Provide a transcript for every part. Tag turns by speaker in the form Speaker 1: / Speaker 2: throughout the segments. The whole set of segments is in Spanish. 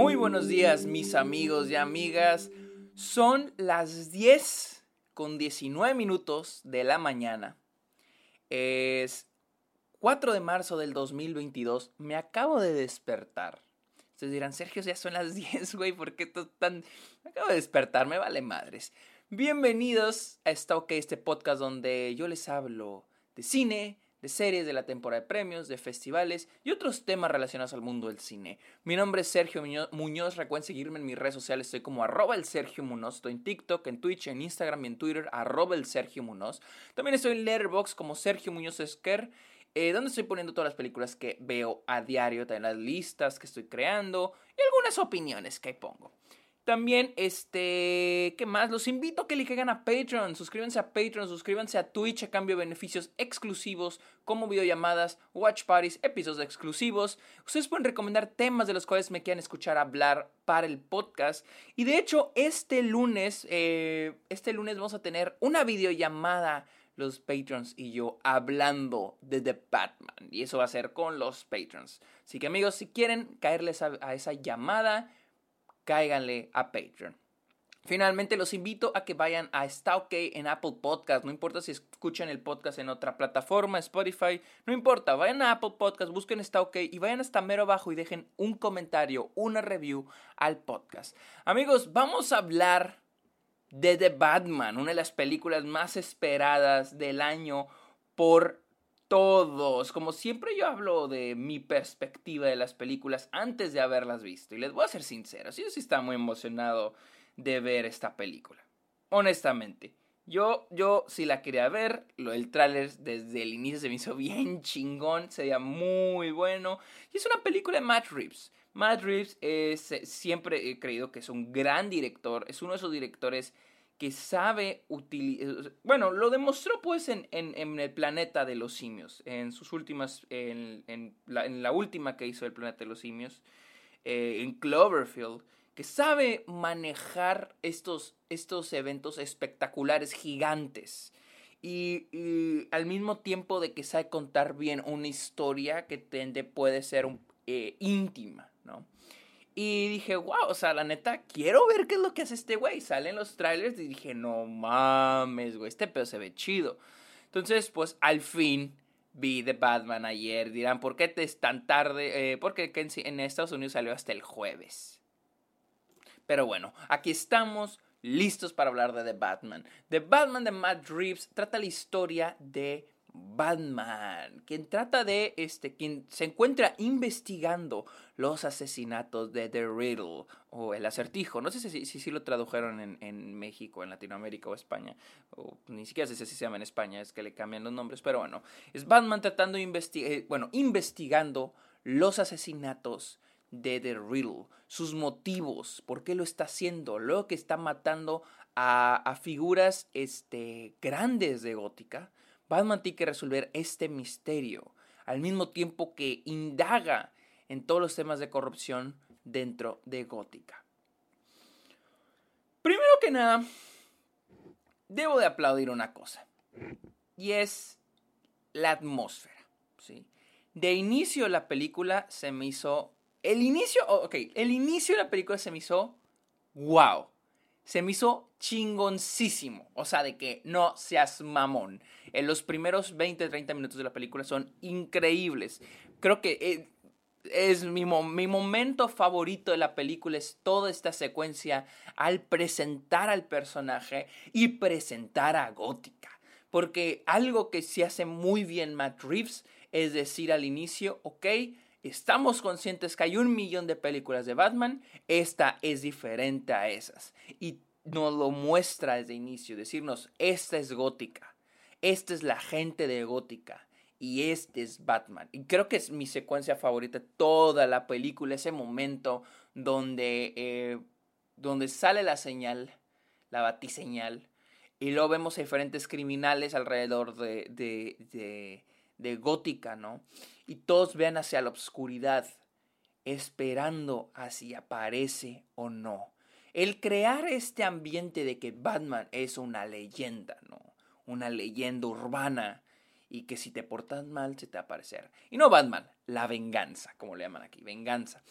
Speaker 1: Muy buenos días mis amigos y amigas. Son las 10 con 19 minutos de la mañana. Es 4 de marzo del 2022. Me acabo de despertar. Ustedes dirán, Sergio, ya son las 10, güey, ¿por qué tan...? Me acabo de despertar, me vale madres. Bienvenidos a Está OK, este podcast donde yo les hablo de cine, de series, de la temporada de premios, de festivales y otros temas relacionados al mundo del cine. Mi nombre es Sergio Muñoz, recuerden seguirme en mis redes sociales, estoy como arroba el Sergio Muñoz, estoy en TikTok, en Twitch, en Instagram y en Twitter, arroba el Sergio Muñoz. También estoy en Letterboxd como Sergio Muñoz Esquer, eh, donde estoy poniendo todas las películas que veo a diario, también las listas que estoy creando y algunas opiniones que pongo. También, este, ¿qué más? Los invito a que le caigan a Patreon. Suscríbanse a Patreon, suscríbanse a Twitch a cambio de beneficios exclusivos como videollamadas, watch parties, episodios exclusivos. Ustedes pueden recomendar temas de los cuales me quieran escuchar hablar para el podcast. Y de hecho, este lunes, eh, este lunes vamos a tener una videollamada los patrons y yo hablando de The Batman. Y eso va a ser con los patrons. Así que amigos, si quieren caerles a esa llamada cáiganle a Patreon. Finalmente los invito a que vayan a OK en Apple Podcast. No importa si escuchan el podcast en otra plataforma, Spotify, no importa. Vayan a Apple Podcast, busquen OK y vayan hasta mero abajo y dejen un comentario, una review al podcast. Amigos, vamos a hablar de The Batman, una de las películas más esperadas del año por todos. Como siempre yo hablo de mi perspectiva de las películas antes de haberlas visto. Y les voy a ser sincero, yo sí estaba muy emocionado de ver esta película. Honestamente. Yo, yo sí la quería ver, lo, el tráiler desde el inicio se me hizo bien chingón, se veía muy bueno. Y es una película de Matt Reeves. Matt Reeves es, eh, siempre he creído que es un gran director, es uno de esos directores que sabe utilizar, bueno, lo demostró pues en, el planeta de los simios, en sus últimas, en, la, última que hizo el planeta de los simios, eh, en Cloverfield, que sabe manejar estos, estos eventos espectaculares, gigantes. Y, al mismo tiempo de que sabe contar bien una historia que tende, puede ser un, eh, íntima, ¿no? Y dije, wow, o sea, la neta, quiero ver qué es lo que hace este güey. Salen los trailers y dije, no mames, güey, este pedo se ve chido. Entonces, pues al fin vi The Batman ayer. Dirán, ¿por qué es tan tarde? Eh, porque en Estados Unidos salió hasta el jueves. Pero bueno, aquí estamos listos para hablar de The Batman. The Batman de Matt Reeves trata la historia de Batman, quien trata de, este, quien se encuentra investigando los asesinatos de The Riddle o el acertijo. No sé si, si, lo tradujeron en, en, México, en Latinoamérica o España, o ni siquiera sé si se llama en España, es que le cambian los nombres, pero bueno, es Batman tratando de investigar, eh, bueno, investigando los asesinatos de The Riddle, sus motivos, por qué lo está haciendo, lo que está matando a, a figuras este, grandes de Gótica Batman tiene que resolver este misterio, al mismo tiempo que indaga en todos los temas de corrupción dentro de Gótica. Primero que nada, debo de aplaudir una cosa, y es la atmósfera. ¿sí? De inicio la película se me hizo... El inicio, ok, el inicio de la película se me hizo wow se me hizo chingoncísimo. O sea, de que no seas mamón. En los primeros 20, 30 minutos de la película son increíbles. Creo que eh, es mi, mi, momento favorito de la película, es toda esta secuencia al presentar al personaje y presentar a Gótica. Porque algo que se hace muy bien Matt Reeves es decir al inicio, ok, estamos conscientes que hay un millón de películas de Batman, esta es diferente a esas. Y nos lo muestra desde inicio, decirnos, esta es gótica, esta es la gente de gótica y este es Batman. Y creo que es mi secuencia favorita toda la película, ese momento donde, eh, donde sale la señal, la batiseñal, y luego vemos a diferentes criminales alrededor de, de, de, de gótica, ¿no? Y todos vean hacia la oscuridad, esperando a si aparece o no. El crear este ambiente de que Batman es una leyenda, ¿no? Una leyenda urbana y que si te portas mal se te va a aparecer. Y no Batman, la venganza, como le llaman aquí, venganza.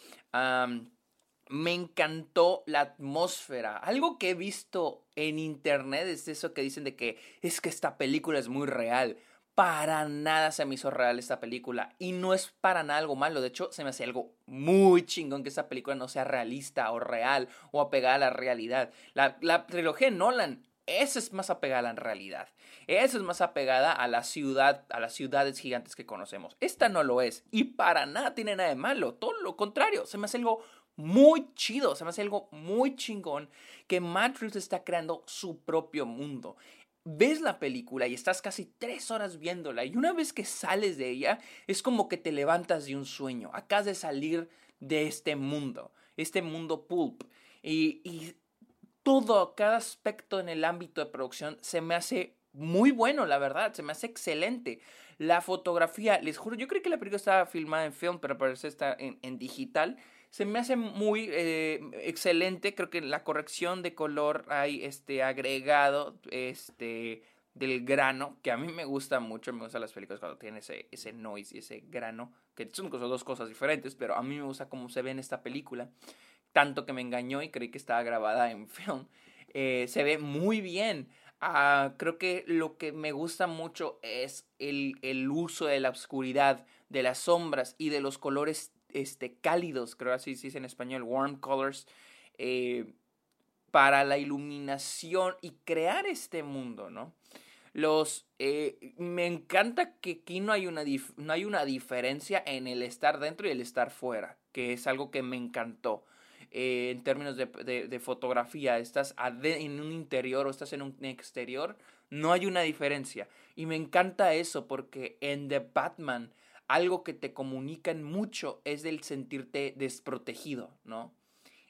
Speaker 1: me encantó la atmósfera. Algo que he visto en internet es eso que dicen de que es que esta película es muy real. Para nada se me hizo real esta película. Y no es para nada algo malo. De hecho, se me hace algo muy chingón que esta película no sea realista o real o apegada a la realidad. La, trilogía Nolan esa es más apegada a la realidad. Esa es más apegada a la ciudad, a las ciudades gigantes que conocemos. Esta no lo es. Y para nada tiene nada de malo. Todo lo contrario. Se me hace algo muy chido. Se me hace algo muy chingón que Reeves está creando su propio mundo. Ves la película y estás casi tres horas viéndola y una vez que sales de ella es como que te levantas de un sueño. Acabas de salir de este mundo, este mundo pulp. Y, y todo, cada aspecto en el ámbito de producción se me hace muy bueno, la verdad, se me hace excelente. La fotografía, les juro, yo creo que la película estaba filmada en film, pero parece está en, digital. Se me hace muy eh, excelente, creo que la corrección de color hay este agregado este del grano, que a mí me gusta mucho, me gustan las películas cuando tienen ese, ese noise y ese grano, que son dos cosas diferentes, pero a mí me gusta cómo se ve en esta película tanto que me engañó y creí que estaba grabada en film. Eh, se ve muy bien. Ah, creo que lo que me gusta mucho es el, el, uso de la oscuridad, de las sombras y de los colores este, cálidos, creo así se dice en español, warm colors, eh, para la iluminación y crear este mundo, ¿no? Los, eh, me encanta que aquí no hay, una no hay una diferencia en el estar dentro y el estar fuera, que es algo que me encantó. Eh, en términos de, de, fotografía, estás en un interior o estás en un exterior, no hay una diferencia. Y me encanta eso porque en The Batman algo que te comunican mucho es el sentirte desprotegido, ¿no?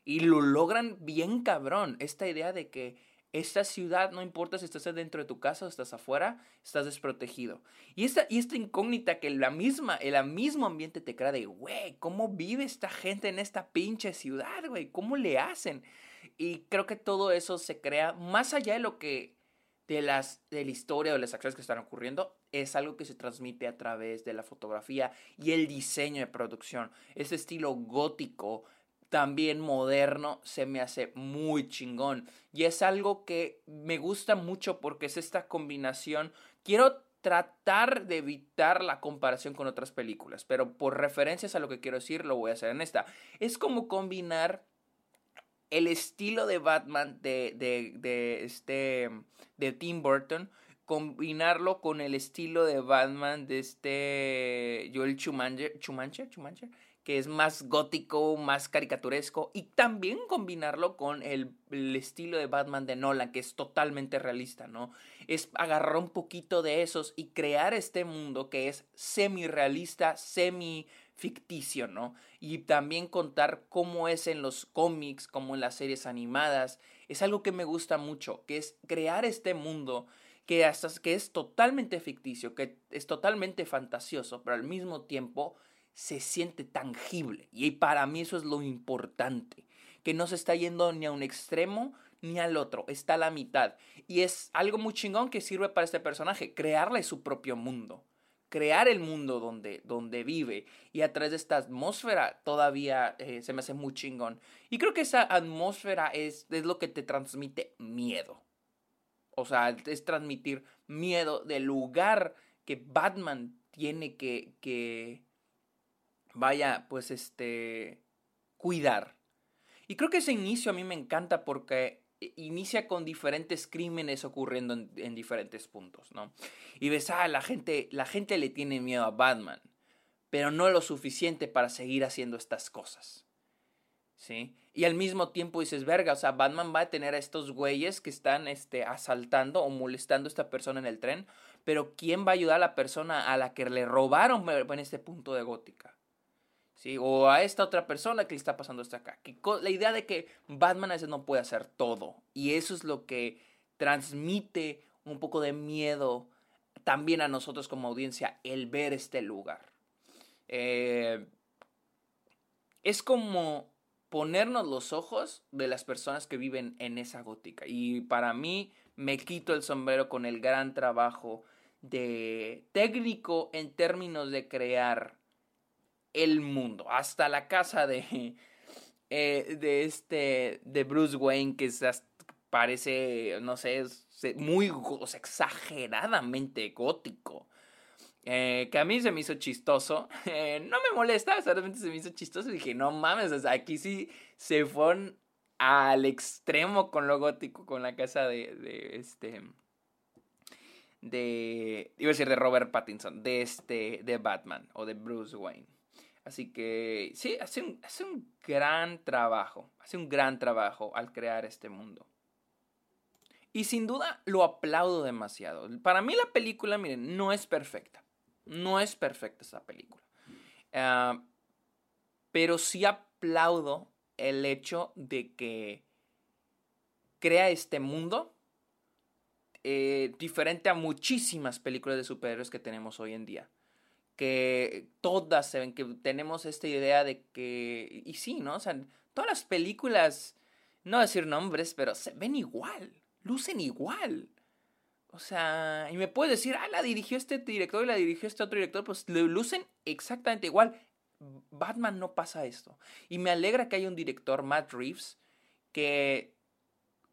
Speaker 1: Y lo logran bien cabrón, esta idea de que esta ciudad, no importa si estás dentro de tu casa o estás afuera, estás desprotegido. Y esta, y esta incógnita que la misma, el mismo ambiente te crea de, güey, ¿cómo vive esta gente en esta pinche ciudad, güey? ¿Cómo le hacen? Y creo que todo eso se crea más allá de lo que, de, las, de la historia o de las acciones que están ocurriendo, es algo que se transmite a través de la fotografía y el diseño de producción. Ese estilo gótico, también moderno, se me hace muy chingón. Y es algo que me gusta mucho porque es esta combinación. Quiero tratar de evitar la comparación con otras películas, pero por referencias a lo que quiero decir, lo voy a hacer en esta. Es como combinar el estilo de Batman de, de, de, este, de Tim Burton, combinarlo con el estilo de Batman de este Joel Schumacher, que es más gótico, más caricaturesco, y también combinarlo con el, estilo de Batman de Nolan, que es totalmente realista, ¿no? Es agarrar un poquito de esos y crear este mundo que es semi-realista, semi-ficticio, ¿no? Y también contar cómo es en los cómics, como en las series animadas. Es algo que me gusta mucho, que es crear este mundo que, hasta, que es totalmente ficticio, que es totalmente fantasioso, pero al mismo tiempo se siente tangible. Y para mí eso es lo importante, que no se está yendo ni a un extremo ni al otro, está a la mitad. Y es algo muy chingón que sirve para este personaje, crearle su propio mundo, crear el mundo donde, donde vive. Y a través de esta atmósfera todavía eh, se me hace muy chingón. Y creo que esa atmósfera es, es lo que te transmite miedo. O sea, es transmitir miedo del lugar que Batman tiene que, que, vaya, pues este, cuidar. Y creo que ese inicio a mí me encanta porque inicia con diferentes crímenes ocurriendo en, diferentes puntos, ¿no? Y ves, ah, la gente, la gente le tiene miedo a Batman, pero no lo suficiente para seguir haciendo estas cosas. ¿Sí? Y al mismo tiempo dices, verga, o sea, Batman va a tener a estos güeyes que están este, asaltando o molestando a esta persona en el tren, pero ¿quién va a ayudar a la persona a la que le robaron en este punto de Gótica? ¿Sí? O a esta otra persona que le está pasando esto acá. La idea de que Batman a veces no puede hacer todo. Y eso es lo que transmite un poco de miedo también a nosotros como audiencia el ver este lugar. Eh, es como ponernos los ojos de las personas que viven en esa gótica. Y para mí me quito el sombrero con el gran trabajo de técnico en términos de crear el mundo, hasta la casa de, eh, de este, de Bruce Wayne, que parece, no sé, muy exageradamente gótico. Eh, que a mí se me hizo chistoso. Eh, no me molesta, solamente se me hizo chistoso. Y dije, no mames, aquí sí se fueron al extremo con lo gótico, con la casa de, de este. De. Iba a decir de Robert Pattinson, de este. de Batman o de Bruce Wayne. Así que sí, hace un, hace un gran trabajo. Hace un gran trabajo al crear este mundo. Y sin duda lo aplaudo demasiado. Para mí la película, miren, no es perfecta. No es perfecta esa película. Ah, pero sí aplaudo el hecho de que crea este mundo eh, diferente a muchísimas películas de superhéroes que tenemos hoy en día. Que todas se ven, que tenemos esta idea de que, y sí, ¿no? O sea, todas las películas, no decir nombres, pero se ven igual, lucen igual. O sea, y me puedes decir, ah, la dirigió este director y la dirigió este otro director, pues lucen exactamente igual. Batman no pasa esto. Y me alegra que haya un director, Matt Reeves, que...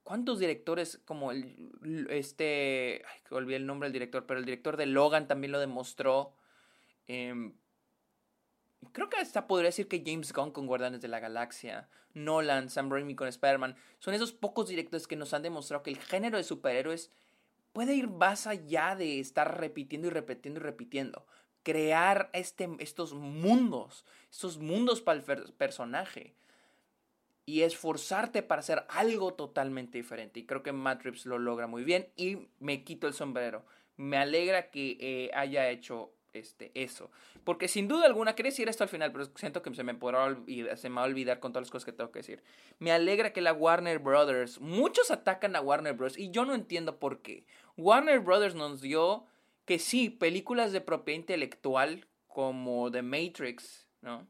Speaker 1: ¿Cuántos directores como el... Este... Ay, olvidé el nombre del director, pero el director de Logan también lo demostró. Em, creo que hasta podría decir que James Gunn con Guardianes de la Galaxia, Nolan, Sam Raimi con Spider-Man, son esos pocos directores que nos han demostrado que el género de superhéroes puede ir más allá de estar repitiendo y repitiendo y repitiendo. Crear este, estos mundos, estos mundos para el personaje. Y esforzarte para hacer algo totalmente diferente. Y creo que Matrix lo logra muy bien. Y me quito el sombrero. Me alegra que eh, haya hecho este, eso. Porque sin duda alguna, quería decir esto al final, pero siento que se me, podrá se me va a olvidar con todas las cosas que tengo que decir. Me alegra que la Warner Brothers, muchos atacan a Warner Bros. y yo no entiendo por qué. Warner Brothers nos dio que sí, películas de propiedad intelectual como The Matrix, ¿no?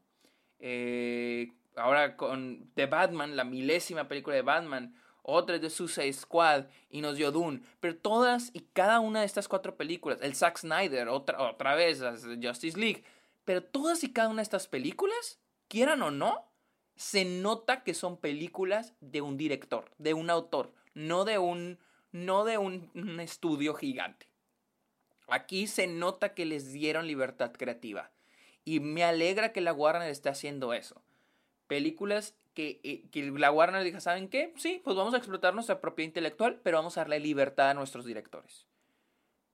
Speaker 1: Eh, ahora con The Batman, la milésima película de Batman, otra de Suicide Squad y nos dio Dune. Pero todas y cada una de estas cuatro películas, el Zack Snyder, otra, otra vez, Justice League, pero todas y cada una de estas películas, quieran o no, se nota que son películas de un director, de un autor, no de un, no de un, un estudio gigante. Aquí se nota que les dieron libertad creativa. Y me alegra que la Warner esté haciendo eso. Películas eh, que, la Warner diga, ¿saben qué? Sí, pues vamos a explotar nuestra propiedad intelectual, pero vamos a darle libertad a nuestros directores.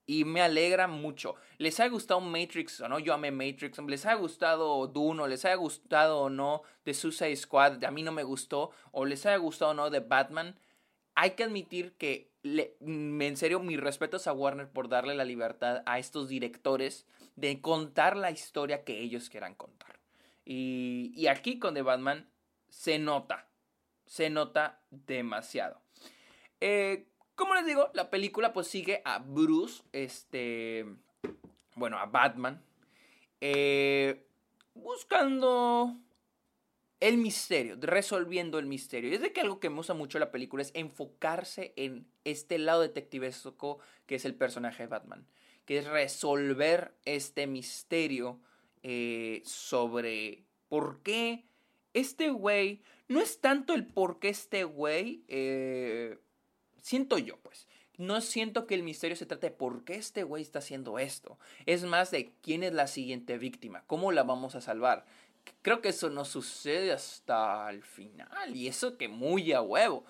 Speaker 1: Y me alegra mucho. ¿Les ha gustado Matrix o no? Yo amé Matrix. ¿Les ha gustado Dune o les ha gustado o no The Suicide Squad? A mí no me gustó. ¿O les ha gustado o no de Batman? Hay que admitir que, mm, en serio, mis respetos a Warner por darle la libertad a estos directores de contar la historia que ellos quieran contar. Y, y aquí con The Batman se nota, se nota demasiado. Eh, como les digo, la película pues sigue a Bruce, este, bueno, a Batman, eh, buscando el misterio, resolviendo el misterio. Y es de que algo que me gusta mucho la película es enfocarse en este lado detectivesco que es el personaje de Batman, que es resolver este misterio eh, sobre por qué este güey, no es tanto el por qué este güey, eh, siento yo pues, no siento que el misterio se trate de por qué este güey está haciendo esto. Es más de quién es la siguiente víctima, cómo la vamos a salvar. Creo que eso no sucede hasta el final y eso que muy a huevo.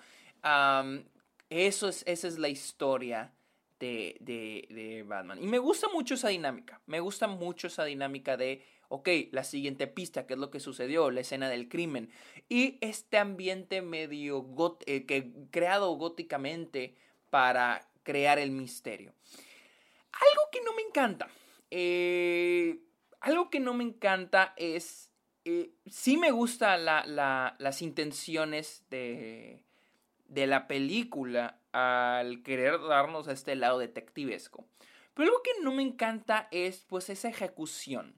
Speaker 1: eso es, esa es la historia de, de, de Batman. Y me gusta mucho esa dinámica. Me gusta mucho esa dinámica de ok, la siguiente pista, qué es lo que sucedió, la escena del crimen. Y este ambiente medio eh, que, creado góticamente para crear el misterio. Algo que no me encanta. Eh, algo que no me encanta es... Eh, sí me gustan las intenciones de, de la película al querer darnos este lado detectivesco. Pero algo que no me encanta es pues esa ejecución.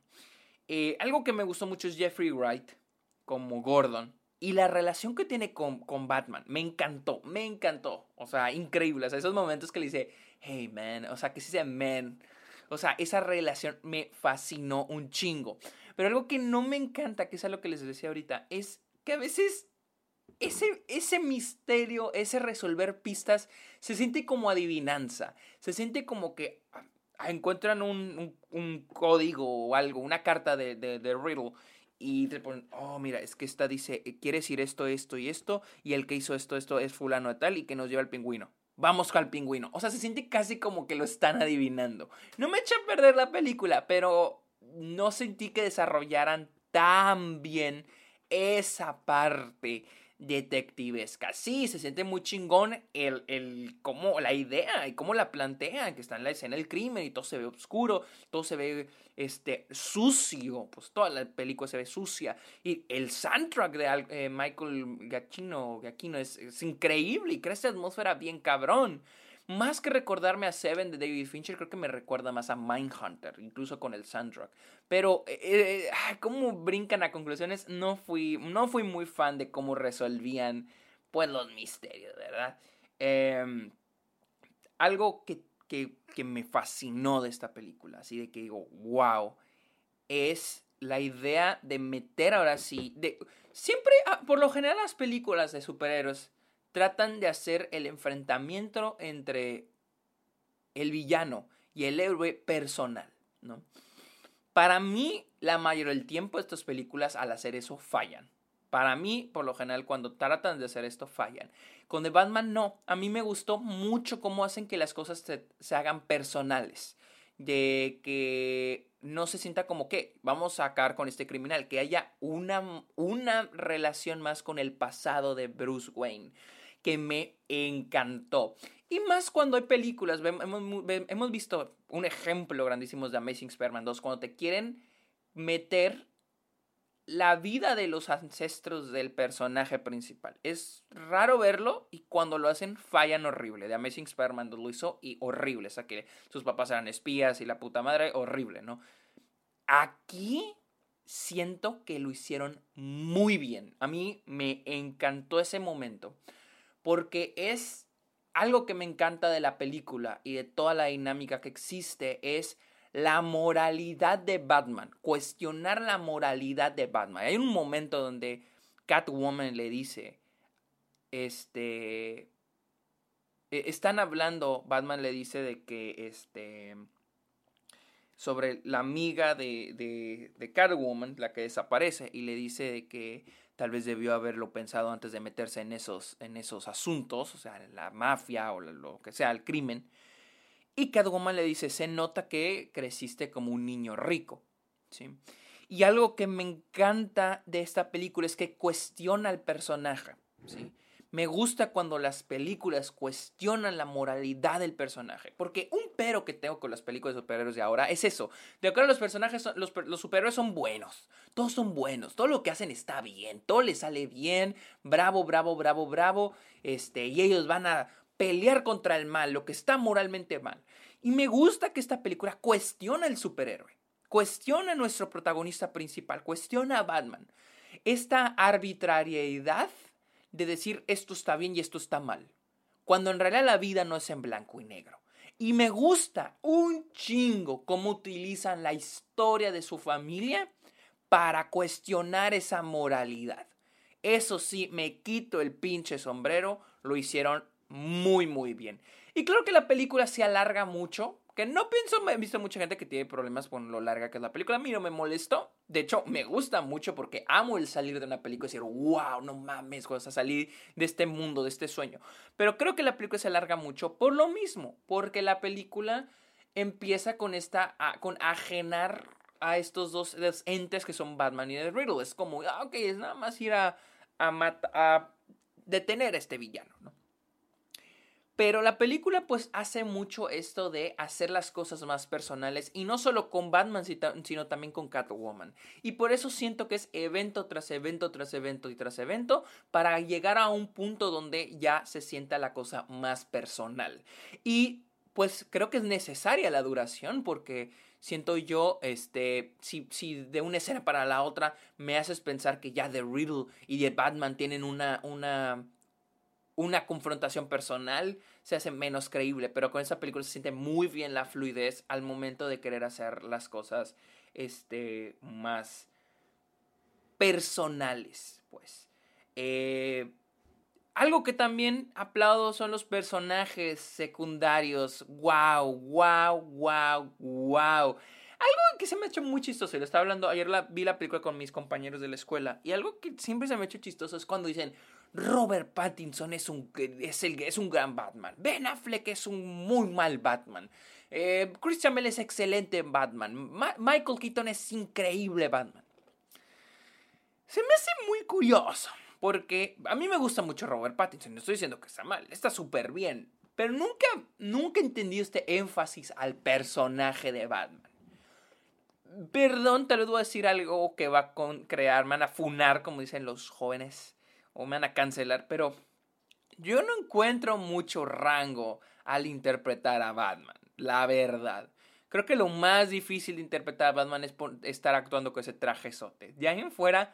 Speaker 1: Eh, algo que me gustó mucho es Jeffrey Wright como Gordon. Y la relación que tiene con, con, Batman, me encantó, me encantó. O sea, increíble. O sea, esos momentos que le dice, hey man, o sea, que se dice man. O sea, esa relación me fascinó un chingo. Pero algo que no me encanta, que es algo que les decía ahorita, es que a veces ese, ese misterio, ese resolver pistas, se siente como adivinanza. Se siente como que encuentran un, código o algo, una carta de, de, de, Riddle. Y te ponen, oh, mira, es que esta dice, eh, quiere decir esto, esto y esto. Y el que hizo esto, esto es fulano de tal y que nos lleva el pingüino. Vamos al pingüino. O sea, se siente casi como que lo están adivinando. No me echa a perder la película, pero no sentí que desarrollaran tan bien esa parte detectivesca. Sí, se siente muy chingón el, el cómo, la idea y cómo la plantean, que está en la escena del crimen y todo se ve oscuro, todo se ve este, sucio, pues toda la película se ve sucia. Y el soundtrack de eh, Michael Giacchino, es, es, increíble y crea esta atmósfera bien cabrón. Más que recordarme a Seven de David Fincher, creo que me recuerda más a Mindhunter, incluso con el soundtrack. Pero, eh, eh ¿cómo brincan a conclusiones? No fui, no fui muy fan de cómo resolvían, pues, los misterios, ¿verdad? Em, algo que, que, me fascinó de esta película, así de que digo, wow, es la idea de meter ahora sí, de, siempre, ah, por lo general las películas de superhéroes tratan de hacer el enfrentamiento entre el villano y el héroe personal, ¿no? Para mí, la mayoría del tiempo estas películas al hacer eso fallan. Para mí, por lo general, cuando tratan de hacer esto, fallan. Con The Batman no. A mí me gustó mucho cómo hacen que las cosas se, se hagan personales. De que no se sienta como que vamos a sacar con este criminal. Que haya una, una relación más con el pasado de Bruce Wayne que me encantó. Y más cuando hay películas, hemos, visto un ejemplo grandísimo de Amazing Spider-Man 2, cuando te quieren meter la vida de los ancestros del personaje principal. Es raro verlo y cuando lo hacen fallan horrible. De Amazing Spider-Man 2 lo hizo y horrible. O sea, que sus papás eran espías y la puta madre, horrible, ¿no? Aquí siento que lo hicieron muy bien. A mí me encantó ese momento porque es algo que me encanta de la película y de toda la dinámica que existe es la moralidad de Batman, cuestionar la moralidad de Batman. Hay un momento donde Catwoman le dice, este, e, están hablando, Batman le dice de que, este, sobre la amiga de, de, Catwoman, la que desaparece, y le dice de que tal vez debió haberlo pensado antes de meterse en esos, en esos asuntos, o sea, la mafia o lo que sea, el crimen. Y Catwoman le dice, se nota que creciste como un niño rico. ¿sí? Y algo que me encanta de esta película es que cuestiona al personaje. ¿sí? Me gusta cuando las películas cuestionan la moralidad del personaje. Porque un pero que tengo con las películas de superhéroes de ahora es eso. De acuerdo, los personajes, son, los, los superhéroes son buenos. Todos son buenos. Todo lo que hacen está bien. Todo les sale bien. Bravo, bravo, bravo, bravo. Este, y ellos van a pelear contra el mal, lo que está moralmente mal. Y me gusta que esta película cuestiona al superhéroe. Cuestiona a nuestro protagonista principal. Cuestiona a Batman. Esta arbitrariedad de decir esto está bien y esto está mal, cuando en realidad la vida no es en blanco y negro. Y me gusta un chingo cómo utilizan la historia de su familia para cuestionar esa moralidad. Eso sí, me quito el pinche sombrero, lo hicieron muy muy bien. Y creo que la película se alarga mucho, que no pienso, he visto mucha gente que tiene problemas con lo larga que es la película. A mí no me molestó. De hecho, me gusta mucho porque amo el salir de una película y decir, wow, no mames, vas a salir de este mundo, de este sueño. Pero creo que la película se alarga mucho por lo mismo, porque la película empieza con esta, con ajenar a estos dos, entes que son Batman y The Riddle. Es como, ah, ok, es nada más ir a, a, a detener a este villano, ¿no? Pero la película pues hace mucho esto de hacer las cosas más personales y no solo con Batman sino también con Catwoman. Y por eso siento que es evento tras evento tras evento y tras evento para llegar a un punto donde ya se sienta la cosa más personal. Y pues creo que es necesaria la duración porque siento yo, este, si, si de una escena para la otra me haces pensar que ya The Riddle y The Batman tienen una, una una confrontación personal se hace menos creíble, pero con esa película se siente muy bien la fluidez al momento de querer hacer las cosas este, más personales, pues. Eh, algo que también aplaudo son los personajes secundarios. ¡Wow! ¡Wow! ¡Wow! ¡Wow! Algo que se me ha hecho muy chistoso, lo estaba hablando, ayer vi la película con mis compañeros de la escuela, y algo que siempre se me ha hecho chistoso es cuando dicen, Robert Pattinson es un, es el, es un gran Batman, Ben Affleck es un muy mal Batman, eh, Christian Bale es excelente Batman, Michael Keaton es increíble Batman. Se me hace muy curioso, porque a mí me gusta mucho Robert Pattinson, no estoy diciendo que está mal, está súper bien, pero nunca, nunca entendí este énfasis al personaje de Batman. Perdón, te lo voy a decir algo que va a crear, me van a funar, como dicen los jóvenes, o me van a cancelar, pero yo no encuentro mucho rango al interpretar a Batman, la verdad. Creo que lo más difícil de interpretar a Batman es estar actuando con ese traje sote. De ahí en fuera,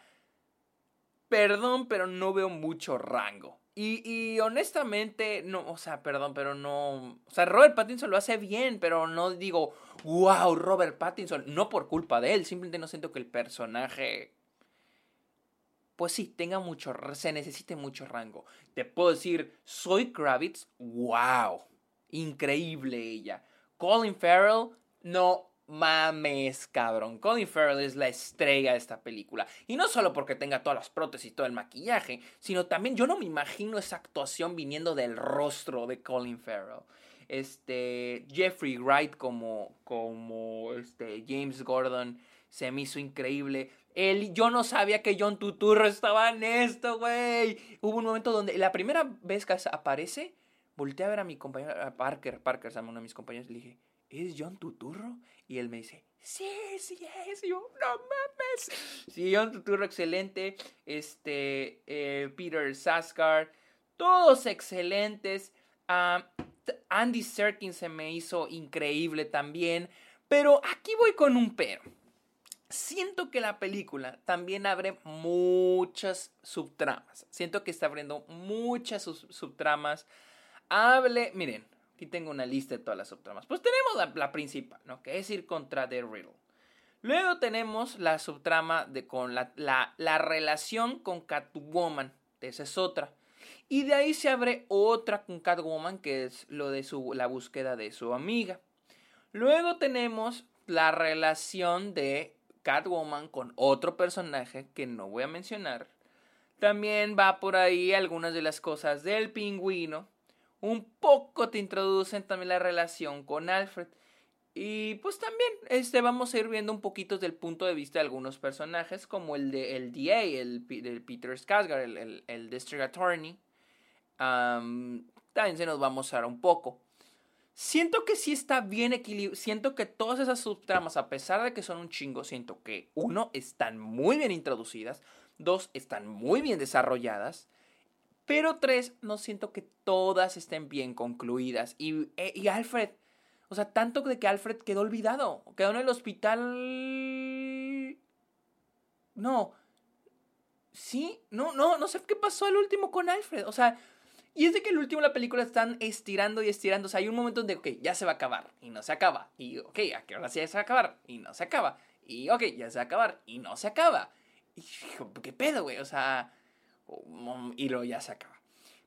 Speaker 1: perdón, pero no veo mucho rango. Y, y, honestamente, no, o sea, perdón, pero no. O sea, Robert Pattinson lo hace bien, pero no digo, wow, Robert Pattinson. No por culpa de él, simplemente no siento que el personaje. Pues sí, tenga mucho. Se necesite mucho rango. Te puedo decir, soy Kravitz, wow. Increíble ella. Colin Farrell, no mames, cabrón. Colin Farrell es la estrella de esta película. Y no solo porque tenga todas las prótesis y todo el maquillaje, sino también yo no me imagino esa actuación viniendo del rostro de Colin Farrell. Este, Jeffrey Wright como, como este, James Gordon se me hizo increíble. Yo no sabía que John Tuturro estaba en esto, güey. Hubo un momento donde la primera vez que aparece, volteé a ver a mi compañero, a Parker, Parker, uno de mis compañeros, le dije, ¿es John Tuturro? Y él me dice, sí, sí es. yo, no mames. Sí, John Tuturro, excelente. Este, eh, Peter Saskar, todos excelentes. Ah, Andy Serkin se me hizo increíble también. Pero aquí voy con un pero. Siento que la película también abre muchas subtramas. Siento que está abriendo muchas subtramas. Hable, miren, Aquí tengo una lista de todas las subtramas. Pues tenemos la, principal, ¿no? Que es ir contra The Riddle. Luego tenemos la subtrama de con la, la, relación con Catwoman. Esa es otra. Y de ahí se abre otra con Catwoman, que es lo de su, la búsqueda de su amiga. Luego tenemos la relación de Catwoman con otro personaje que no voy a mencionar. También va por ahí algunas de las cosas del pingüino un poco te introducen también la relación con Alfred. Y pues también este, vamos a ir viendo un poquito desde el punto de vista de algunos personajes, como el de el DA, el, de Peter Skarsgård, el, el, District Attorney. también se nos va a mostrar un poco. Siento que sí está bien equilibrado. Siento que todas esas subtramas, a pesar de que son un chingo, siento que, uno, están muy bien introducidas. Dos, están muy bien desarrolladas. Pero tres, no siento que todas estén bien concluidas. Y, eh, y Alfred, o sea, tanto de que Alfred quedó olvidado. Quedó en el hospital. No. Sí, no, no, no sé qué pasó el último con Alfred. O sea, y es de que el último de la película están estirando y estirando. O sea, hay un momento donde, ok, ya se va a acabar y no se acaba. Y, ok, ¿a qué hora sí se va a acabar? Y no se acaba. Y, ok, ya se va a acabar y no se acaba. Y, ¿qué pedo, güey? O sea, y luego ya se acaba.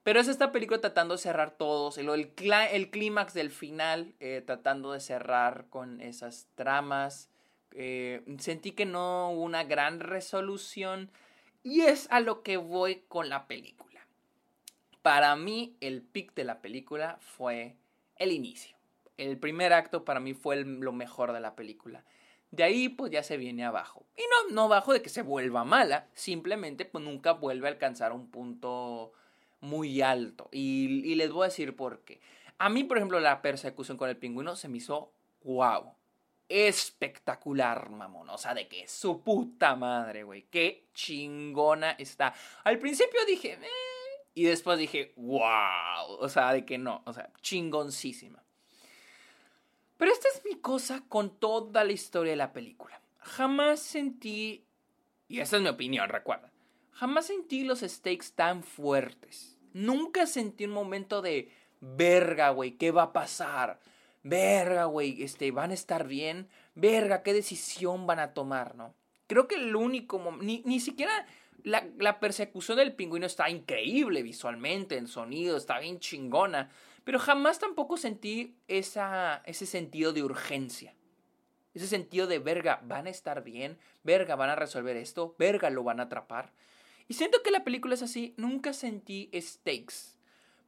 Speaker 1: Pero es esta película tratando de cerrar todos, el, el clímax del final, eh, tratando de cerrar con esas tramas. Eh, sentí que no hubo una gran resolución y es a lo que voy con la película. Para mí el pic de la película fue el inicio. El primer acto para mí fue lo mejor de la película. De ahí pues ya se viene abajo. Y no, no bajo de que se vuelva mala, simplemente pues nunca vuelve a alcanzar un punto muy alto. Y, les voy a decir por qué. A mí, por ejemplo, la persecución con el pingüino se me hizo wow. Espectacular, mamón. O sea, de que su puta madre, güey. Qué chingona está. Al principio dije, eh", y después dije, wow. O sea, de que no. O sea, chingoncísima. Pero esta es mi cosa con toda la historia de la película. Jamás sentí, y esa es mi opinión, recuerda, jamás sentí los stakes tan fuertes. Nunca sentí un momento de, verga, güey, ¿qué va a pasar? Verga, güey, este, ¿van a estar bien? Verga, ¿qué decisión van a tomar, no? creo que el único, ni, ni siquiera la, la, persecución del pingüino está increíble visualmente, en sonido, está bien chingona, pero jamás tampoco sentí ese sentido de urgencia. Ese sentido de verga, van a estar bien, verga, van a resolver esto, verga, lo van a atrapar. Y siento que la película es así, nunca sentí stakes.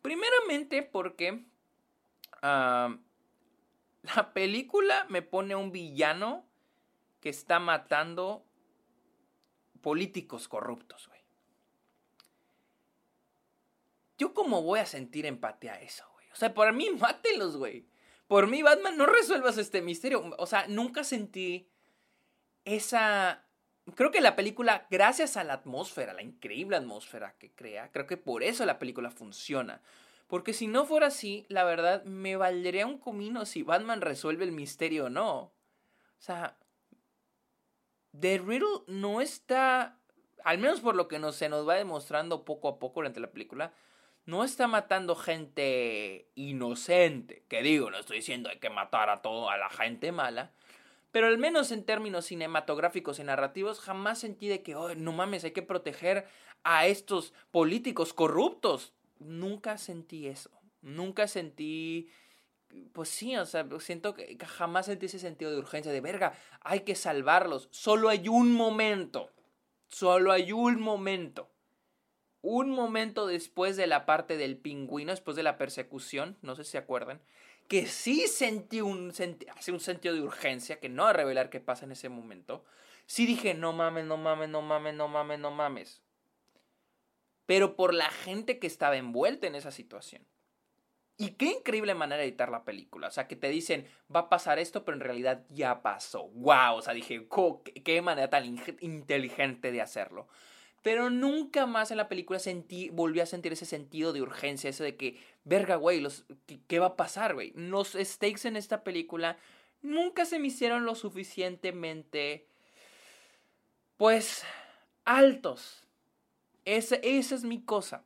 Speaker 1: Primeramente porque la película me pone un villano que está matando políticos corruptos, güey. Yo cómo voy a sentir empatía a eso, sea, por mí mátelos, güey. Por mí, Batman, no resuelvas este misterio. O sea, nunca sentí esa... Creo que la película, gracias a la atmósfera, la increíble atmósfera que crea, creo que por eso la película funciona. Porque si no fuera así, la verdad, me valdría un comino si Batman resuelve el misterio o no. O sea, The Riddle no está, al menos por lo que nos, se nos va demostrando poco a poco durante la película, no está matando gente inocente. Que digo, no estoy diciendo hay que matar a toda la gente mala. Pero al menos en términos cinematográficos y narrativos, jamás sentí de que, oh, no mames, hay que proteger a estos políticos corruptos. Nunca sentí eso. Nunca sentí. Pues sí, o sea, siento que jamás sentí ese sentido de urgencia, de verga, hay que salvarlos. Solo hay un momento. Solo hay un momento un momento después de la parte del pingüino, después de la persecución, no sé si se acuerdan, que sí sentí un, hace un sentido de urgencia, que no a revelar qué pasa en ese momento, sí dije, no mames, no mames, no mames, no mames, no mames. Pero por la gente que estaba envuelta en esa situación. Y qué increíble manera de editar la película. O sea, que te dicen, va a pasar esto, pero en realidad ya pasó. ¡Wow! O sea, dije, qué manera tan inteligente de hacerlo. Pero nunca más en la película sentí, volví a sentir ese sentido de urgencia, ese de que, verga, güey, los, ¿qué, va a pasar, güey? Los stakes en esta película nunca se me hicieron lo suficientemente, pues, altos. esa es mi cosa.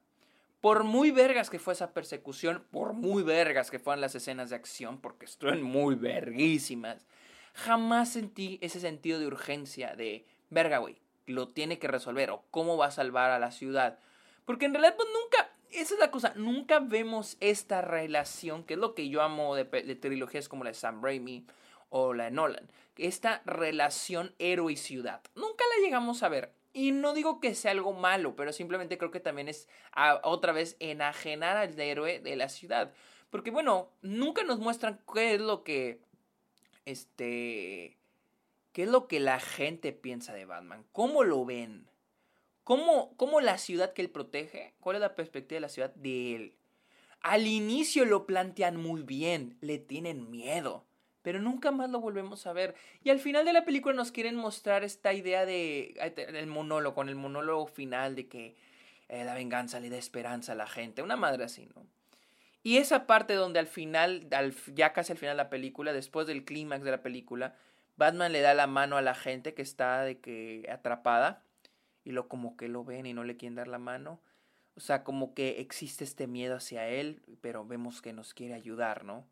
Speaker 1: Por muy vergas que fue esa persecución, por muy vergas que fueran las escenas de acción, porque estuvieron muy verguísimas, jamás sentí ese sentido de urgencia de, verga, güey, lo tiene que resolver o cómo va a salvar a la ciudad. Porque en realidad, pues nunca, esa es la cosa, nunca vemos esta relación, que es lo que yo amo de, trilogías como la de Sam Raimi o la de Nolan, esta relación héroe y ciudad. Nunca la llegamos a ver. Y no digo que sea algo malo, pero simplemente creo que también es otra vez enajenar al héroe de la ciudad. Porque bueno, nunca nos muestran qué es lo que este ¿Qué es lo que la gente piensa de Batman? ¿Cómo lo ven? ¿Cómo, ¿Cómo la ciudad que él protege? ¿Cuál es la perspectiva de la ciudad de él? Al inicio lo plantean muy bien, le tienen miedo, pero nunca más lo volvemos a ver. Y al final de la película nos quieren mostrar esta idea de el monólogo, con el monólogo final de que eh, la venganza le da esperanza a la gente, una madre así, ¿no? Y esa parte donde al final, ya casi al final de la película, después del clímax de la película, Batman le da la mano a la gente que está de que atrapada y lo como que lo ven y no le quieren dar la mano. O sea, como que existe este miedo hacia él, pero vemos que nos quiere ayudar, ¿no?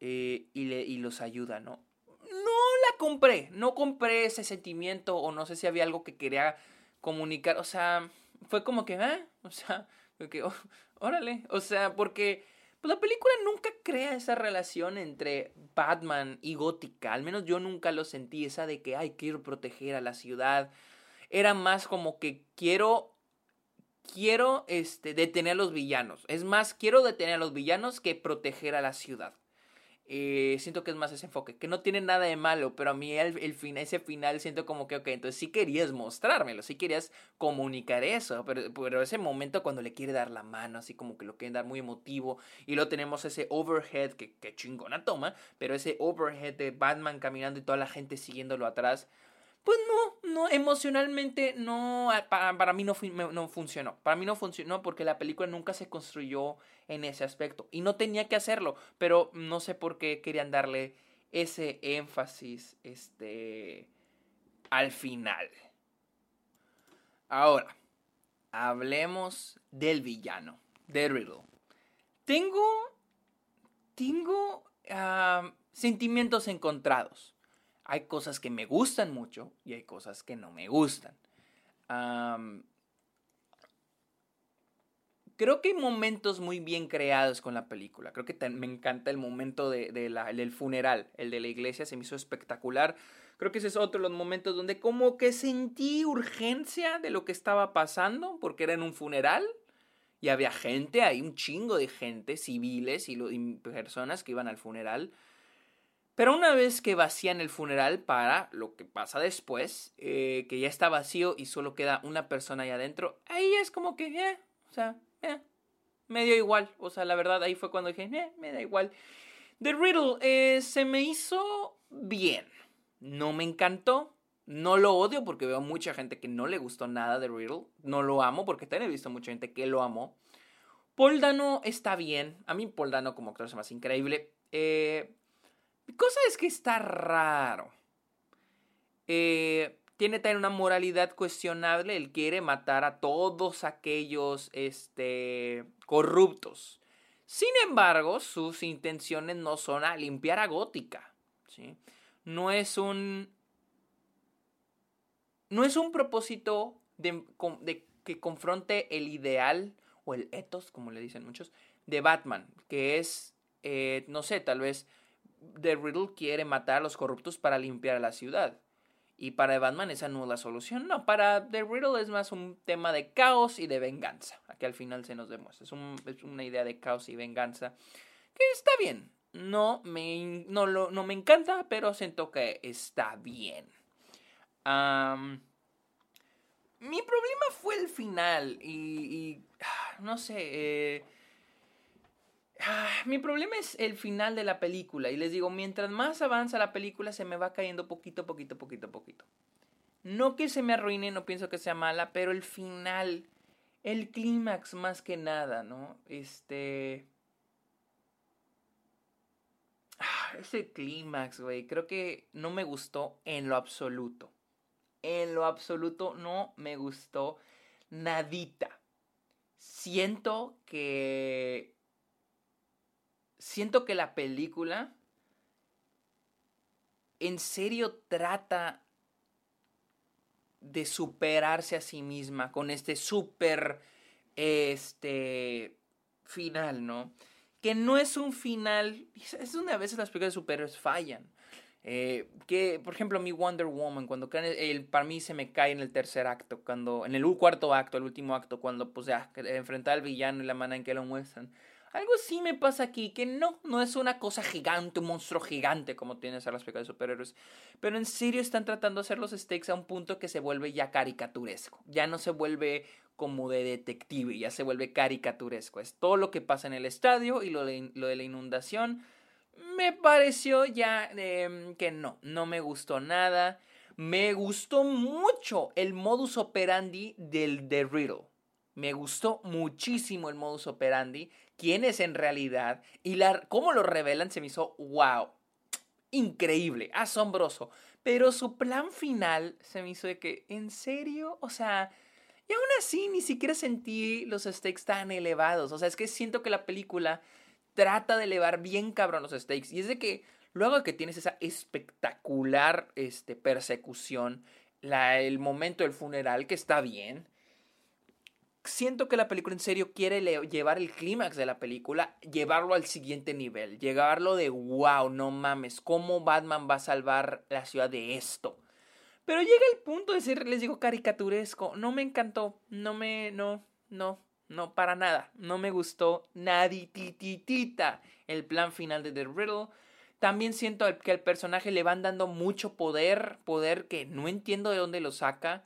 Speaker 1: Eh, y, le, y los ayuda, ¿no? No la compré, no compré ese sentimiento o no sé si había algo que quería comunicar, o sea, fue como que, ¿eh? O sea, oh, órale, o sea, porque pues la película nunca crea esa relación entre Batman y Gótica. Al menos yo nunca lo sentí, esa de que, ay, quiero proteger a la ciudad. Era más como que quiero quiero este, detener a los villanos. Es más, quiero detener a los villanos que proteger a la ciudad. Eh, siento que es más ese enfoque, que no tiene nada de malo, pero a mí el, el ese final siento como que, ok, entonces sí querías mostrármelo, sí querías comunicar eso, pero, pero ese momento cuando le quiere dar la mano, así como que lo quiere dar muy emotivo, y luego tenemos ese overhead, que, que chingona toma, pero ese overhead de Batman caminando y toda la gente siguiéndolo atrás, pues no, no, emocionalmente no, para, mí no, no, funcionó. Para mí no funcionó porque la película nunca se construyó en ese aspecto. Y no tenía que hacerlo, pero no sé por qué querían darle ese énfasis este, al final. Ahora, hablemos del villano, de Riddle. Tengo, tengo ah, sentimientos encontrados Hay cosas que me gustan mucho y hay cosas que no me gustan. creo que hay momentos muy bien creados con la película. Creo que me encanta el momento de, del funeral, el de la iglesia, se me hizo espectacular. Creo que ese es otro de los momentos donde como que sentí urgencia de lo que estaba pasando, porque era en un funeral y había gente, hay un chingo de gente, civiles y, personas que iban al funeral. Pero una vez que vacían el funeral para lo que pasa después, eh, que ya está vacío y solo queda una persona ahí adentro, ahí es como que, eh, o sea, eh, me dio igual. O sea, la verdad, ahí fue cuando dije, eh, me da igual. The Riddle eh, se me hizo bien. No me encantó. No lo odio porque veo mucha gente que no le gustó nada de Riddle. No lo amo porque también he visto mucha gente que lo amó. Paul Dano está bien. A mí Paul Dano como actor se me hace increíble. Eh, cosa es que está raro. Eh, tiene también una moralidad cuestionable. Él quiere matar a todos aquellos este, corruptos. Sin embargo, sus intenciones no son a limpiar a Gótica. ¿sí? No es un. No es un propósito de, que confronte el ideal o el ethos, como le dicen muchos, de Batman, que es, eh, no sé, tal vez The Riddle quiere matar a los corruptos para limpiar la ciudad. Y para Batman esa no es la solución. No, para The Riddle es más un tema de caos y de venganza. Aquí al final se nos demuestra. Es, una idea de caos y venganza que está bien. No me, no, lo, no me encanta, pero siento que está bien. mi problema fue el final y, ah, no sé, eh, mi problema es el final de la película. Y les digo, mientras más avanza la película, se me va cayendo poquito, poquito, poquito, poquito. No que se me arruine, no pienso que sea mala, pero el final, el clímax más que nada, ¿no? Este... Ah, ese clímax, güey, creo que no me gustó en lo absoluto. En lo absoluto no me gustó nadita. Siento que siento que la película en serio trata de superarse a sí misma con este super este final, ¿no? Que no es un final, es donde a veces las películas de superhéroes fallan. Eh, que, por ejemplo, mi Wonder Woman, cuando el, para mí se me cae en el tercer acto, cuando, en el cuarto acto, el último acto, cuando pues ya, enfrentar al villano y la manera en que lo muestran. Algo sí me pasa aquí, que no, no es una cosa gigante, un monstruo gigante como tienen ser las películas de superhéroes. Pero en serio están tratando de hacer los stakes a un punto que se vuelve ya caricaturesco. Ya no se vuelve como de detective, ya se vuelve caricaturesco. Es todo lo que pasa en el estadio y lo de, lo de la inundación. Me pareció ya em, que no, no me gustó nada. Me gustó mucho el modus operandi del The Riddle. Me gustó muchísimo el modus operandi quién es en realidad y cómo lo revelan se me hizo wow. Increíble, asombroso. Pero su plan final se me hizo de que, ¿en serio? O sea, y aún así ni siquiera sentí los stakes tan elevados. O sea, es que siento que la película trata de elevar bien cabrón los stakes. Y es de que luego que tienes esa espectacular este, persecución, la, el momento del funeral, que está bien, siento que la película en serio quiere llevar el clímax de la película, llevarlo al siguiente nivel, llevarlo de wow, no mames, ¿cómo Batman va a salvar la ciudad de esto? Pero llega el punto de ser, les digo, caricaturesco. No me encantó, no me, no, no, no, para nada. No me gustó nadititita el plan final de The Riddle. También siento que al personaje le van dando mucho poder, poder que no entiendo de dónde lo saca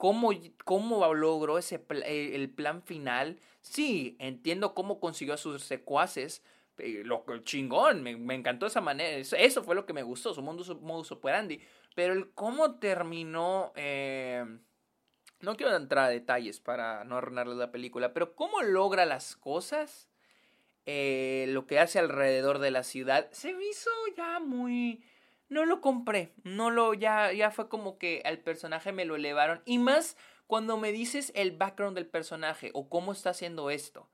Speaker 1: cómo, cómo logró ese eh, el plan final. Sí, entiendo cómo consiguió a sus secuaces. Eh, lo chingón, me, me, encantó esa manera. Eso fue lo que me gustó, su modus, modus operandi. Pero el cómo terminó. Eh, no quiero entrar a detalles para no arruinarles la película, pero cómo logra las cosas. lo que hace alrededor de la ciudad. Se me hizo ya muy no lo compré, no lo, ya, ya fue como que al personaje me lo elevaron. Y más cuando me dices el background del personaje o cómo está haciendo esto.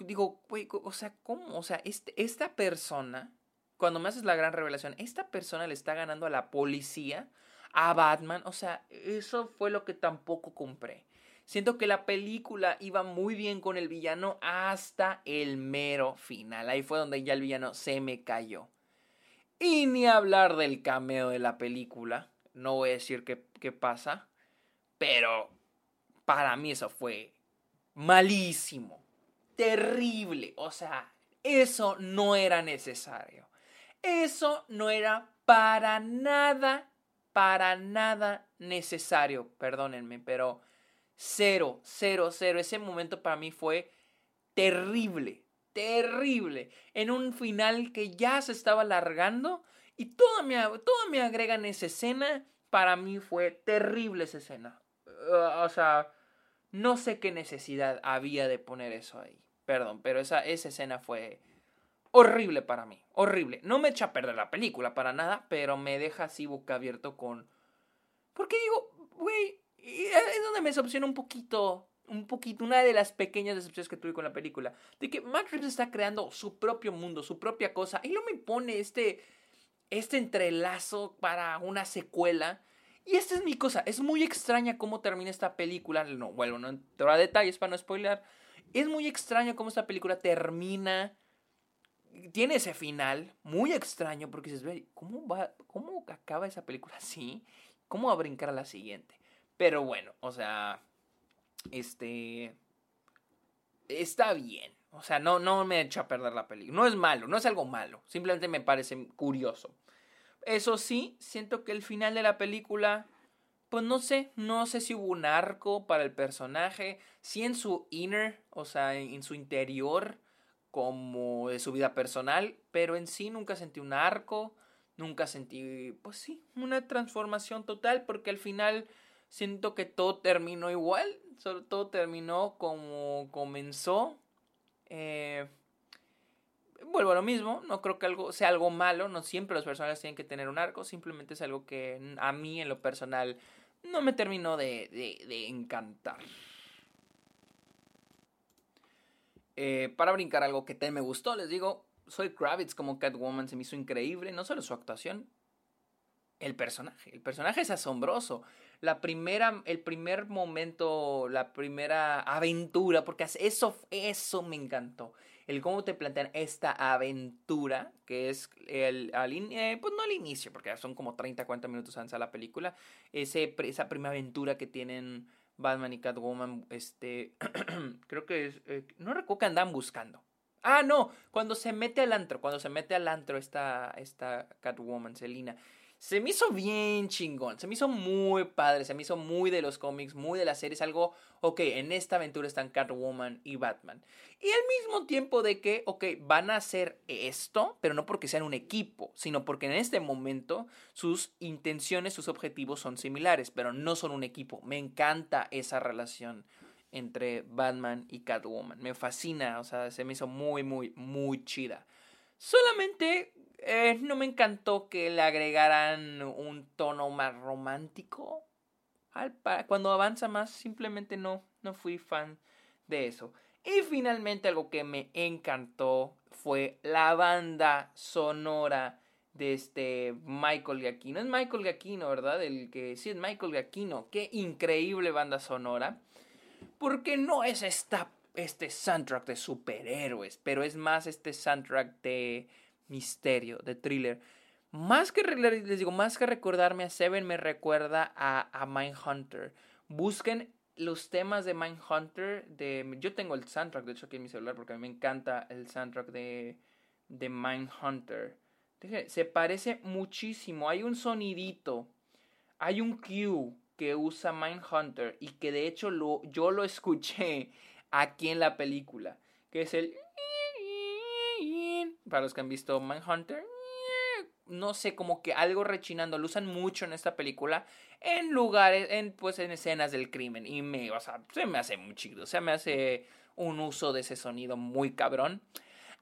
Speaker 1: Digo, güey, o sea, ¿cómo? O sea, este, esta persona cuando me haces la gran revelación, esta persona le está ganando a la policía, a Batman, o sea, eso fue lo que tampoco compré. Siento que la película iba muy bien con el villano hasta el mero final. Ahí fue donde ya el villano se me cayó. Y ni hablar del cameo de la película. No voy a decir qué, qué pasa. Pero para mí eso fue malísimo. Terrible. O sea, eso no era necesario. Eso no era para nada, para nada necesario. Perdónenme, pero Cero, cero, cero. Ese momento para mí fue terrible, terrible. En un final que ya se estaba alargando y todo me, todo me agregan esa escena. Para mí fue terrible esa escena. O sea, no sé qué necesidad había de poner eso ahí. Perdón, pero esa, esa escena fue horrible para mí. Horrible. No me echa a perder la película para nada, pero me deja así boca abierto con... Porque digo, güey, es donde me decepciona un poquito, un poquito, una de las pequeñas decepciones que tuve con la película. De que Matt está creando su propio mundo, su propia cosa. Y no me pone este, este entrelazo para una secuela. Y esta es mi cosa. Es muy extraña cómo termina esta película. No, bueno, no entro a detalles para no spoiler. Es muy extraño cómo esta película termina. Tiene ese final muy extraño porque dices, ¿cómo, va, ¿cómo acaba esa película así? ¿Cómo va a brincar a la siguiente? Pero bueno, o sea, este... Está bien. O sea, no, no me echa a perder la película. No es malo, no es algo malo. Simplemente me parece curioso. Eso sí, siento que el final de la película, pues no sé, no sé si hubo un arco para el personaje, sí en su inner, o sea, en su interior, como de su vida personal, pero en sí nunca sentí un arco, nunca sentí, pues sí, una transformación total, porque al final siento que todo terminó igual, solo todo terminó como comenzó. Eh, vuelvo a lo mismo, no creo que algo sea algo malo, no siempre los personajes tienen que tener un arco, simplemente es algo que a mí en lo personal no me terminó de, de, encantar. Eh, para brincar algo que te me gustó, les digo, soy Kravitz como Catwoman, se me hizo increíble, no solo su actuación, el personaje. El personaje es asombroso la primera, el primer momento, la primera aventura, porque eso, eso me encantó. El cómo te plantean esta aventura, que es el, al eh, pues no al inicio, porque son como 30, 40 minutos antes de la película, ese, esa primera aventura que tienen Batman y Catwoman, este, creo que es, eh, no recuerdo que andan buscando. Ah, no, cuando se mete al antro, cuando se mete al antro esta, esta Catwoman, Selina, se me hizo bien chingón, se me hizo muy padre, se me hizo muy de los cómics, muy de las series, algo, ok, en esta aventura están Catwoman y Batman. Y al mismo tiempo de que, ok, van a hacer esto, pero no porque sean un equipo, sino porque en este momento sus intenciones, sus objetivos son similares, pero no son un equipo. Me encanta esa relación entre Batman y Catwoman, me fascina, o sea, se me hizo muy, muy, muy chida. Solamente eh, no me encantó que le agregaran un tono más romántico. Al cuando avanza más, simplemente no, no fui fan de eso. Y finalmente algo que me encantó fue la banda sonora de este Michael Giacchino. Es Michael Giacchino, ¿verdad? El que sí es Michael Giacchino. Qué increíble banda sonora. Porque no es esta, este soundtrack de superhéroes, pero es más este soundtrack de misterio, de thriller. Más que, les digo, más que recordarme a Seven, me recuerda a, a Mindhunter. Busquen los temas de Mindhunter. De, yo tengo el soundtrack, de hecho, aquí en mi celular, porque a mí me encanta el soundtrack de, de Mindhunter. Se parece muchísimo. Hay un sonidito. Hay un cue que usa Mindhunter y que de hecho lo, yo lo escuché aquí en la película. Que es el para los que han visto Manhunter, no sé, como que algo rechinando, lo usan mucho en esta película en lugares, en pues en escenas del crimen y me, o sea, se me hace muy chido, o sea, me hace un uso de ese sonido muy cabrón.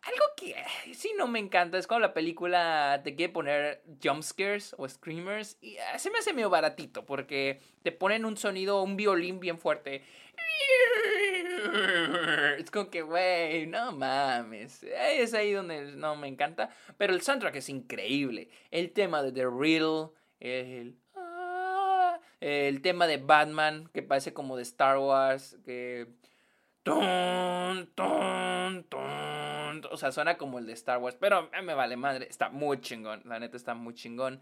Speaker 1: Algo que sí no me encanta es cuando la película te quiere poner jumpscares o screamers y eh, se me hace medio baratito porque te ponen un sonido, un violín bien fuerte Es como que, güey, no mames. Es ahí donde no me encanta. Pero el soundtrack es increíble. El tema de The Riddle, el. Ah, el tema de Batman, que parece como de Star Wars, que. Ton, ton, o sea, suena como el de Star Wars, pero me vale madre, está muy chingón, la neta está muy chingón.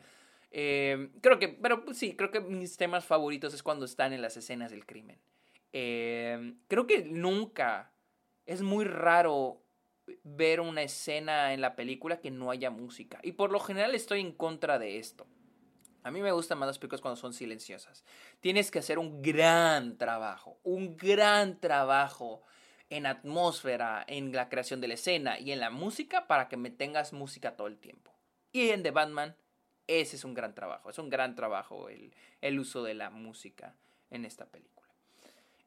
Speaker 1: Eh, creo que, pero pues sí, creo que mis temas favoritos es cuando están en las escenas del crimen. Eh, creo que nunca, es muy raro ver una escena en la película que no haya música. Y por lo general estoy en contra de esto. A mí me gustan más las películas cuando son silenciosas. Tienes que hacer un gran trabajo, un gran trabajo en atmósfera, en la creación de la escena y en la música para que me tengas música todo el tiempo. Y en The Batman, ese es un gran trabajo. Es un gran trabajo el, el uso de la música en esta película.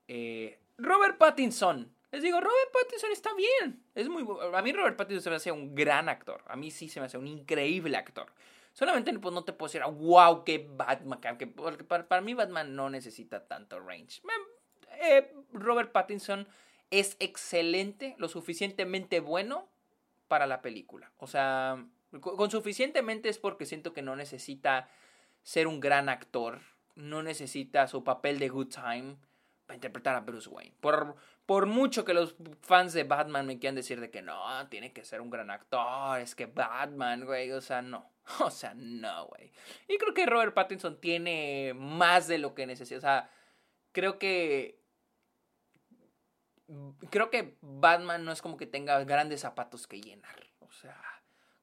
Speaker 1: Eh, Robert Pattinson. Les digo, Robert Pattinson está bien. Es muy A mí Robert Pattinson se me hace un gran actor. A mí sí se me hace un increíble actor. Solamente pues, no te puedo decir, wow, qué Batman. Que, porque para, mí Batman no necesita tanto range. Eh, Robert Pattinson es excelente, lo suficientemente bueno para la película. O sea, con suficientemente es porque siento que no necesita ser un gran actor. No necesita su papel de good time para interpretar a Bruce Wayne. Por, por mucho que los fans de Batman me quieran decir de que no, tiene que ser un gran actor, es que Batman, güey, o sea, no. O sea, no, güey. Y creo que Robert Pattinson tiene más de lo que necesita. O sea, creo que creo que Batman no es como que tenga grandes zapatos que llenar. O sea,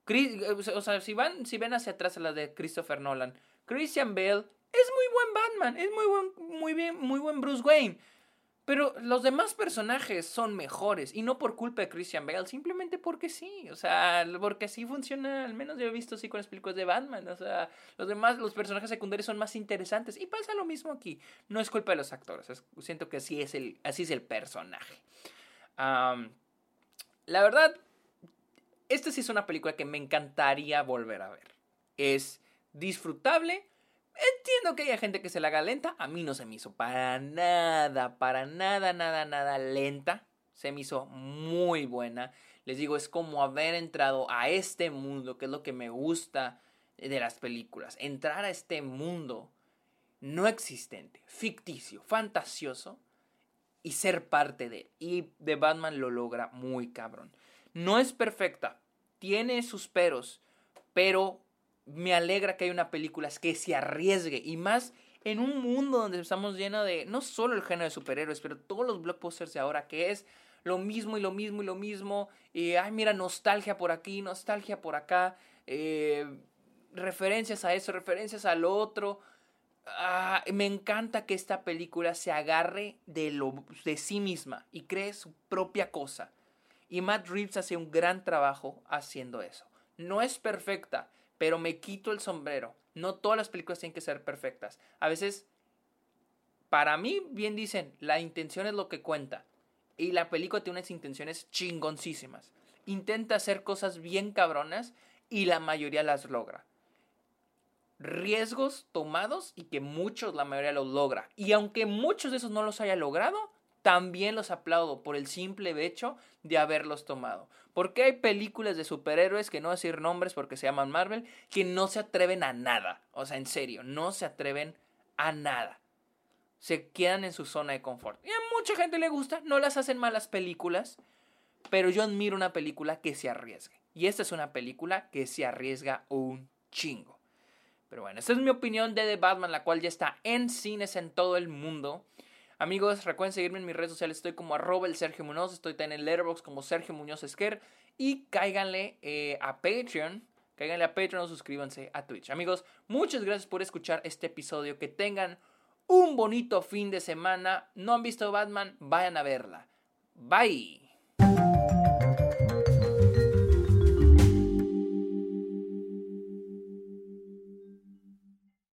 Speaker 1: o sea si, van, si ven hacia atrás a la de Christopher Nolan, Christian Bale es muy buen Batman, es muy buen, muy bien, muy buen Bruce Wayne. Pero los demás personajes son mejores y no por culpa de Christian Bale, simplemente porque sí, o sea, porque así funciona, al menos yo he visto así con las películas de Batman, o sea, los demás, los personajes secundarios son más interesantes y pasa lo mismo aquí, no es culpa de los actores, siento que así es el, así es el personaje. la verdad, esta sí es una película que me encantaría volver a ver, es disfrutable, Entiendo que haya gente que se la haga lenta. A mí no se me hizo para nada, para nada, nada, nada lenta. Se me hizo muy buena. Les digo, es como haber entrado a este mundo, que es lo que me gusta de las películas. Entrar a este mundo no existente, ficticio, fantasioso y ser parte de él. Y The Batman lo logra muy cabrón. No es perfecta, tiene sus peros, pero me alegra que haya una película que se arriesgue y más en un mundo donde estamos llenos de no solo el género de superhéroes, pero todos los blockbusters de ahora que es lo mismo y lo mismo y lo mismo. Y, ay, mira, nostalgia por aquí, nostalgia por acá. Eh, referencias a eso, referencias al otro. Ah, me encanta que esta película se agarre de, lo, de sí misma y cree su propia cosa. Y Matt Reeves hace un gran trabajo haciendo eso. No es perfecta, pero me quito el sombrero. No todas las películas tienen que ser perfectas. A veces, para mí, bien dicen, la intención es lo que cuenta. Y la película tiene unas intenciones chingoncísimas. Intenta hacer cosas bien cabronas y la mayoría las logra. Riesgos tomados y que muchos, la mayoría los logra. Y aunque muchos de esos no los haya logrado, también los aplaudo por el simple hecho de haberlos tomado. Porque hay películas de superhéroes, que no decir nombres porque se llaman Marvel, que no se atreven a nada. O sea, en serio, no se atreven a nada. Se quedan en su zona de confort. Y a mucha gente le gusta, no las hacen malas películas, pero yo admiro una película que se arriesgue. Y esta es una película que se arriesga un chingo. Pero bueno, esta es mi opinión de The Batman, la cual ya está en cines en todo el mundo. Amigos, recuerden seguirme en mis redes sociales. Estoy como arroba el Sergio Muñoz. Estoy también en Letterboxd como Sergio Muñoz Esquer. Y cáiganle eh, a Patreon. Cáiganle a Patreon o suscríbanse a Twitch. Amigos, muchas gracias por escuchar este episodio. Que tengan un bonito fin de semana. No han visto Batman, vayan a verla. Bye.